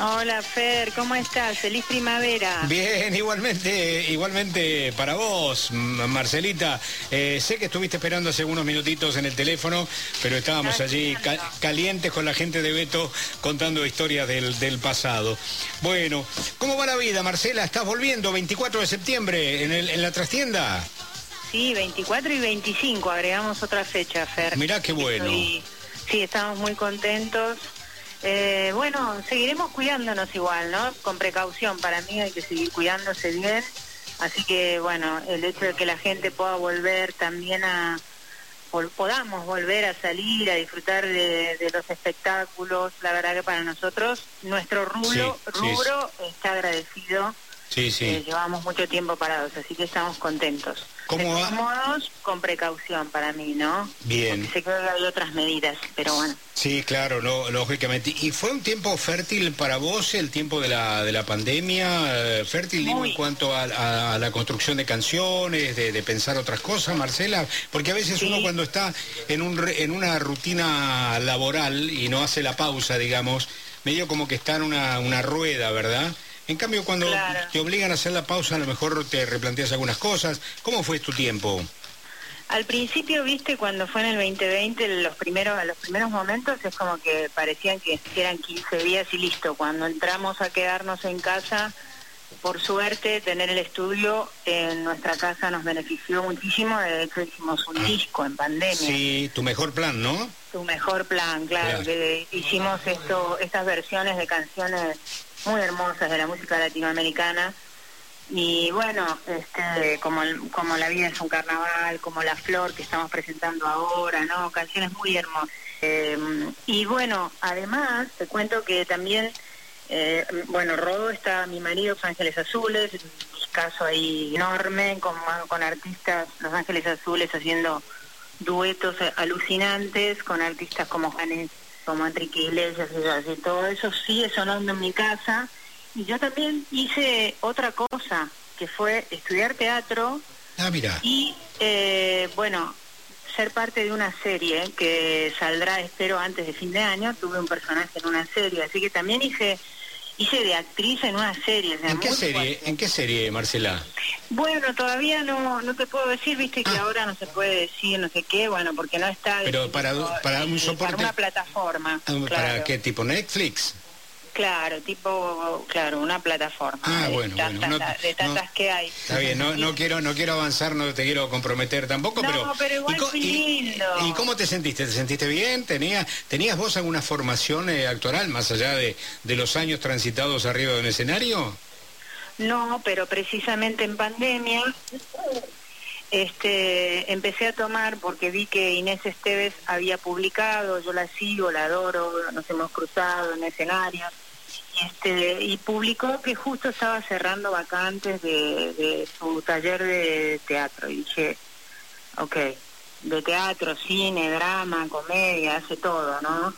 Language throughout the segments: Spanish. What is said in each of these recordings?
Hola Fer, ¿cómo estás? Feliz primavera. Bien, igualmente, igualmente para vos, Marcelita. Eh, sé que estuviste esperando hace unos minutitos en el teléfono, pero estábamos allí calientes con la gente de Beto contando historias del, pasado. Bueno, ¿cómo va la vida, Marcela? ¿Estás volviendo 24 de septiembre en, en la trastienda? Sí, 24 y 25, agregamos otra fecha, Fer. Mirá qué bueno. sí, estamos muy contentos eh, bueno, seguiremos cuidándonos igual, ¿no? Con precaución, para mí hay que seguir cuidándose bien. Así que, bueno, el hecho de que la gente pueda volver también a, podamos volver a salir, a disfrutar de, los espectáculos, la verdad que para nosotros, nuestro rubro, rubro está agradecido Sí, sí. Eh, llevamos mucho tiempo parados, así que estamos contentos. ¿Cómo va? modos, con precaución para mí, ¿no? Bien. Porque sé que hay otras medidas, pero bueno. Sí, claro, lógicamente. ¿Y fue un tiempo fértil para vos el tiempo de la, de la pandemia? Eh, ¿Fértil digo, en cuanto a, la construcción de canciones, de, pensar otras cosas, Marcela? Porque a veces uno cuando está en, un, en una rutina laboral y no hace la pausa, digamos, medio como que está en una, una rueda, ¿verdad? En cambio, cuando te obligan a hacer la pausa, a lo mejor te replanteas algunas cosas. ¿Cómo fue tu tiempo? Al principio, viste, cuando fue en el 2020, los primeros, los primeros momentos es como que parecían que eran 15 días y listo. Cuando entramos a quedarnos en casa, por suerte, tener el estudio en nuestra casa nos benefició muchísimo. De hecho, hicimos un disco en pandemia. Sí, tu mejor plan, ¿no? Tu mejor plan, claro. hicimos esto, estas versiones de canciones muy hermosas de la música latinoamericana. Y bueno, este, como, como La vida es un carnaval, como La Flor que estamos presentando ahora, ¿no? Canciones muy hermosas. Em, y bueno, además, te cuento que también, eh, bueno, Rodo está mi marido, Los Ángeles Azules, un caso ahí enorme, con, con artistas, Los Ángeles Azules haciendo duetos alucinantes con artistas como Janes como Enrique Iglesias y todo eso sigue sonando en mi casa. Y yo también hice otra cosa, que fue estudiar teatro. Ah, mira. Y, eh, bueno, ser parte de una serie que saldrá, espero, antes de fin de año. Tuve un personaje en una serie, así que también hice hice de actriz en una serie. ¿En qué serie, ¿En qué serie, Marcela? Bueno, todavía no no te puedo decir, viste que ah. ahora no se puede decir no sé qué, bueno, porque no está... Pero para, para un soporte... Para una plataforma. Ah, ¿Para qué tipo? ¿Netflix? Claro, tipo, claro, una plataforma. Ah, bueno, de tantas que hay. Está bien, no, no quiero, no quiero avanzar, no te quiero comprometer tampoco, no, pero. pero igual y, lindo. Y, cómo te sentiste? ¿Te sentiste bien? ¿Tenías, tenías vos alguna formación eh, actoral más allá de, de los años transitados arriba de un escenario? No, pero precisamente en pandemia este, empecé a tomar porque vi que Inés Esteves había publicado, yo la sigo, la adoro, nos hemos cruzado en escenarios este, y publicó que justo estaba cerrando vacantes de, su taller de teatro. Y dije, ok, de teatro, cine, drama, comedia, hace todo, ¿no?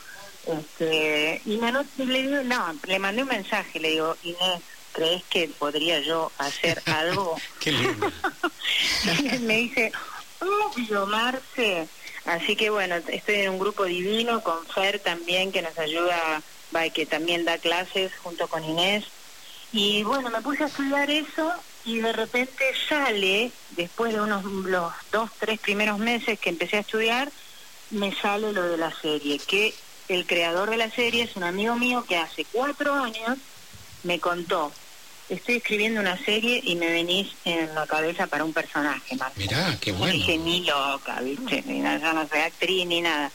Este, y me le no, le mandé un mensaje, le digo, Inés, ¿crees que podría yo hacer algo? Qué lindo. y me dice, obvio, Marce. Así que bueno, estoy en un grupo divino con Fer también que nos ayuda que también da clases junto con Inés. Y bueno, me puse a estudiar eso y de repente sale, después de unos los dos, tres primeros meses que empecé a estudiar, me sale lo de la serie, que el creador de la serie es un amigo mío que hace cuatro años me contó, estoy escribiendo una serie y me venís en la cabeza para un personaje, más. Mirá, qué bueno. dije, ni loca, ¿viste? Ni nada, yo no soy actriz ni nada.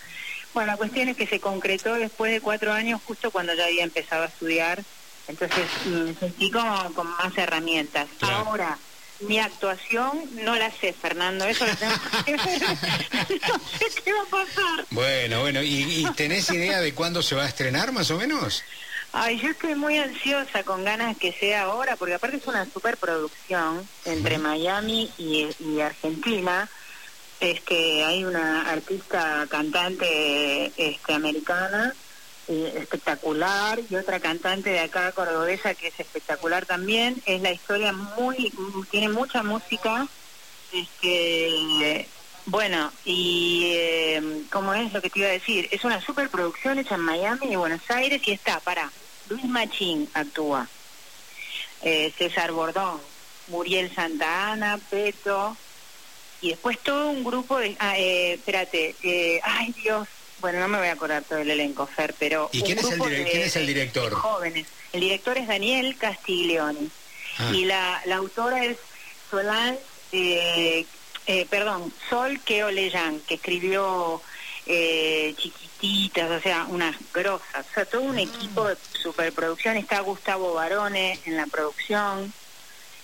Bueno, la cuestión es que se concretó después de cuatro años, justo cuando ya había empezado a estudiar, entonces me sentí como con más herramientas. Ahora, mi actuación no la sé, Fernando, eso lo tengo que ver. no sé qué va a pasar. Bueno, bueno, ¿Y, tenés idea de cuándo se va a estrenar más o menos? Ay, yo estoy muy ansiosa, con ganas que sea ahora, porque aparte es una superproducción entre Miami y Argentina es que hay una artista cantante este, americana eh, espectacular y otra cantante de acá cordobesa que es espectacular también. Es la historia muy tiene mucha música este bueno y eh, cómo es lo que te iba a decir es una superproducción hecha en Miami y Buenos Aires y está para Luis Machín actúa, eh, César Bordón, Muriel Santa Ana, Peto, y después todo un grupo de... Ah, eh, espérate, eh, ay Dios, bueno, no me voy a acordar todo el elenco, Fer, pero... ¿Y quién, es el, quién es el director? jóvenes. El director es Daniel Castiglioni. Ah. Y la, la autora es Solange, eh, eh, perdón, Sol Keoleyan, que escribió eh, Chiquititas, o sea, unas grosas. O sea, todo un ah. equipo de superproducción. Está Gustavo Barone en la producción.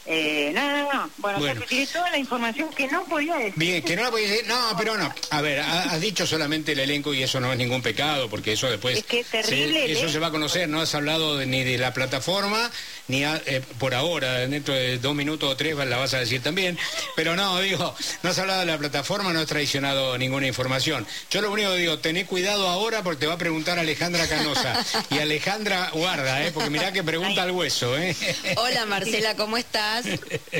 Eh, no, no, no. Bueno, bueno. toda la información que no podía decir. Bien, que no la podía decir. No, pero no. A ver, has dicho solamente el elenco y eso no es ningún pecado, porque eso después. Es que terrible. eso se va a conocer. No has hablado ni de la plataforma, ni eh, por ahora, dentro de dos minutos o tres la vas a decir también. Pero no, digo, no has hablado de la plataforma, no has traicionado ninguna información. Yo lo único que digo, tené cuidado ahora porque te va a preguntar Alejandra Canosa. y Alejandra guarda, ¿eh? Porque mirá que pregunta al hueso, ¿eh? Hola Marcela, ¿cómo estás?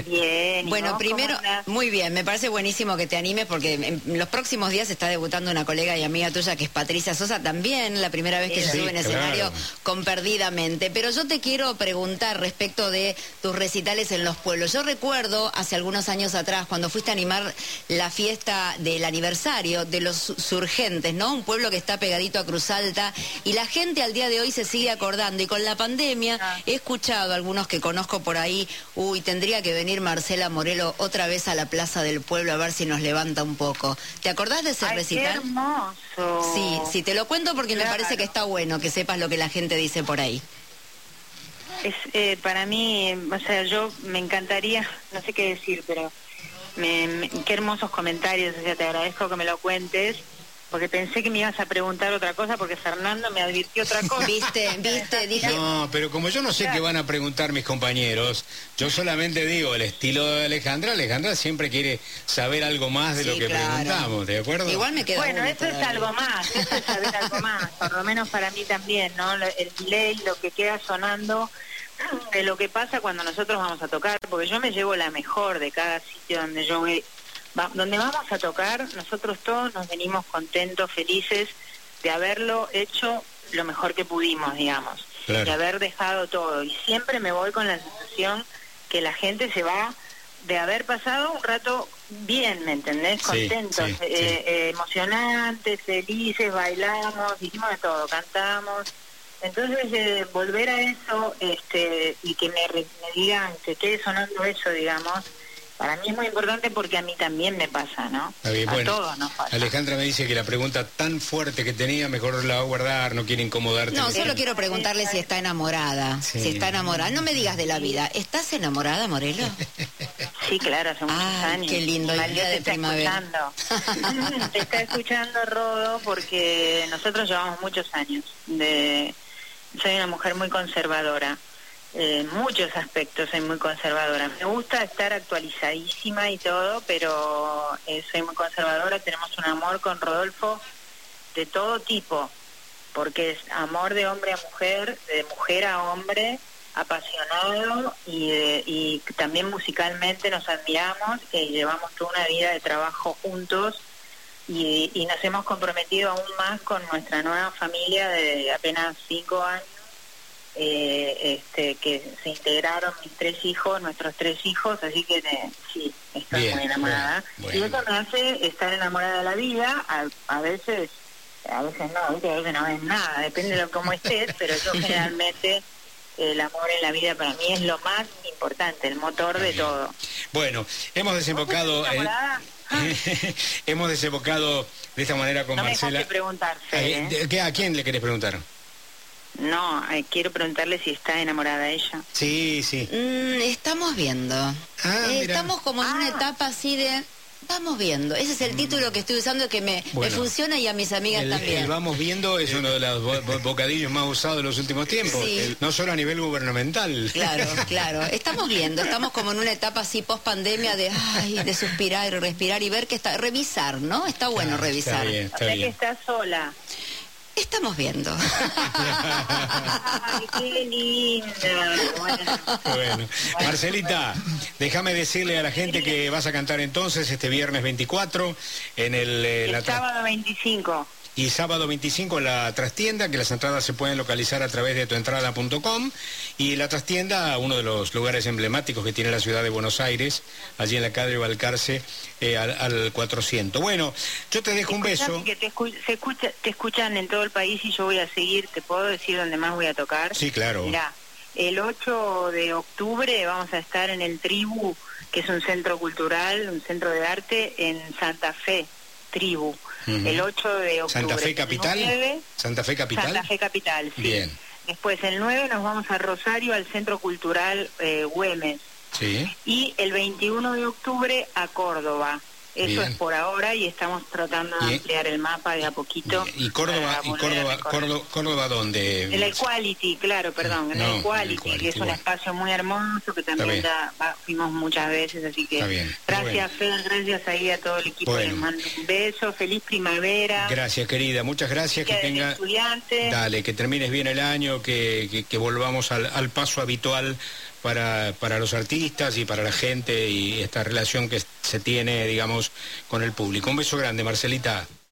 Bien. Bueno, primero, muy bien, me parece buenísimo que te animes porque en los próximos días está debutando una colega y amiga tuya que es Patricia Sosa, también la primera vez que se sube en escenario con Perdidamente. Pero yo te quiero preguntar respecto de tus recitales en los pueblos. Yo recuerdo hace algunos años atrás cuando fuiste a animar la fiesta del aniversario de los surgentes, ¿no? Un pueblo que está pegadito a Cruz Alta y la gente al día de hoy se sigue acordando y con la pandemia ah. he escuchado a algunos que conozco por ahí, uy, tendría que venir Marcela Morelo otra vez a la Plaza del Pueblo a ver si nos levanta un poco. ¿Te acordás de ese recital? hermoso. Sí, sí, te lo cuento porque me parece que está bueno que sepas lo que la gente dice por ahí. Es, eh, para mí, o sea, yo me encantaría, no sé qué decir, pero me, qué hermosos comentarios, o sea, te agradezco que me lo cuentes porque pensé que me ibas a preguntar otra cosa porque Fernando me advirtió otra cosa. Viste, viste, dije. No, pero como yo no sé qué van a preguntar mis compañeros, yo solamente digo el estilo de Alejandra. Alejandra siempre quiere saber algo más de lo que preguntamos, ¿de acuerdo? Igual me queda. Bueno, eso es algo más, eso es saber algo más, por lo menos para mí también, ¿no? El delay, lo que queda sonando de lo que pasa cuando nosotros vamos a tocar, porque yo me llevo la mejor de cada sitio donde yo voy donde vamos a tocar, nosotros todos nos venimos contentos, felices de haberlo hecho lo mejor que pudimos, digamos, de haber dejado todo. Y siempre me voy con la sensación que la gente se va de haber pasado un rato bien, ¿me entendés? Contentos, eh, eh, emocionantes, felices, bailamos, hicimos de todo, cantamos. Entonces, eh, volver a eso este, y que me, me digan que quede sonando eso, digamos, para mí es muy importante porque a mí también me pasa, ¿no? a todos nos pasa. Alejandra me dice que la pregunta tan fuerte que tenía, mejor la va a guardar, no quiere incomodarte. No, solo quiero preguntarle si está enamorada. Si está enamorada. No me digas de la vida. ¿Estás enamorada, Morelo? Sí, claro, hace muchos años. Qué lindo, el día de está primavera. Escuchando. te está escuchando, Rodo, porque nosotros llevamos muchos años de... Soy una mujer muy conservadora en muchos aspectos soy muy conservadora. Me gusta estar actualizadísima y todo, pero eh, soy muy conservadora. Tenemos un amor con Rodolfo de todo tipo, porque es amor de hombre a mujer, de mujer a hombre, apasionado y, y también musicalmente nos admiramos y llevamos toda una vida de trabajo juntos y, y nos hemos comprometido aún más con nuestra nueva familia de apenas cinco años eh, este, que se integraron mis tres hijos, nuestros tres hijos, así que eh, sí, estoy muy enamorada. Y eso me hace estar enamorada de la vida, a, veces, a veces no, a veces no es nada, depende de cómo estés, pero yo generalmente el amor en la vida para mí es lo más importante, el motor de todo. Bueno, hemos desembocado... hemos desembocado de esta manera con Marcela. ¿eh? ¿A quién le querés preguntar? No, eh, quiero preguntarle si está enamorada de ella. Sí, sí. Mm, estamos viendo. Ah, eh, estamos como en una ah. etapa así de... Vamos viendo. Ese es el título que estoy usando que me, funciona y a mis amigas también. vamos viendo es uno de los bocadillos más usados de los últimos tiempos. no solo a nivel gubernamental. Claro, claro. Estamos viendo. Estamos como en una etapa así post pandemia de, ay, de suspirar y respirar y ver que está. Revisar, ¿no? Está bueno revisar. Está o sea que está sola. Estamos viendo. Ay, qué linda. Bueno. Marcelita, déjame decirle a la gente que vas a cantar entonces este viernes 24 en el... Eh, el sábado 25. Y sábado 25 en la trastienda, que las entradas se pueden localizar a través de tuentrada.com y la trastienda, uno de los lugares emblemáticos que tiene la ciudad de Buenos Aires, allí en la calle Balcarce, eh, al, 400. Bueno, yo te dejo un beso. Que te, se escucha, te escuchan en todo el país y yo voy a seguir, ¿te puedo decir dónde más voy a tocar? Sí, claro. Mira, el 8 de octubre vamos a estar en el Tribu, que es un centro cultural, un centro de arte en Santa Fe, Tribu. El 8 de octubre. ¿Santa Fe Capital? ¿Santa Fe Capital? Santa Fe Capital, sí. Bien. Después, el 9 nos vamos a Rosario, al Centro Cultural eh, Güemes. Sí. Y el 21 de octubre a Córdoba. Eso es por ahora y estamos tratando de ampliar el mapa de a poquito. ¿Y Córdoba, y Córdoba, Córdoba, Córdoba, dónde? En el Equality, claro, perdón, en el Equality, que es un espacio muy hermoso que también ya fuimos muchas veces, así que gracias Fer, gracias ahí a todo el equipo, les mando un beso, feliz primavera. Gracias querida, muchas gracias, que tenga... Dale, que termines bien el año, que, que, volvamos al, al paso habitual para, para los artistas y para la gente y esta relación que se tiene, digamos, con el público. Un beso grande, Marcelita.